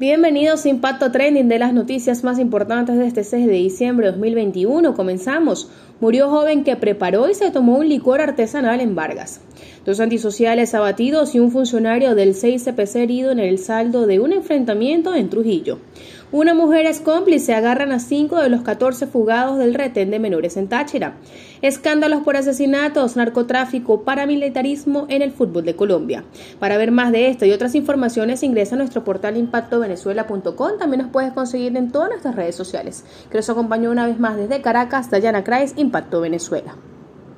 Bienvenidos a Impacto Trending de las noticias más importantes de este 6 de diciembre de 2021. Comenzamos. Murió joven que preparó y se tomó un licor artesanal en Vargas. Dos antisociales abatidos y un funcionario del 6CPC herido en el saldo de un enfrentamiento en Trujillo. Una mujer es cómplice, agarran a cinco de los 14 fugados del retén de menores en Táchira. Escándalos por asesinatos, narcotráfico, paramilitarismo en el fútbol de Colombia. Para ver más de esto y otras informaciones ingresa a nuestro portal impactovenezuela.com. También nos puedes conseguir en todas nuestras redes sociales. Que nos acompañó una vez más desde Caracas, Dayana Crais, Impacto Venezuela.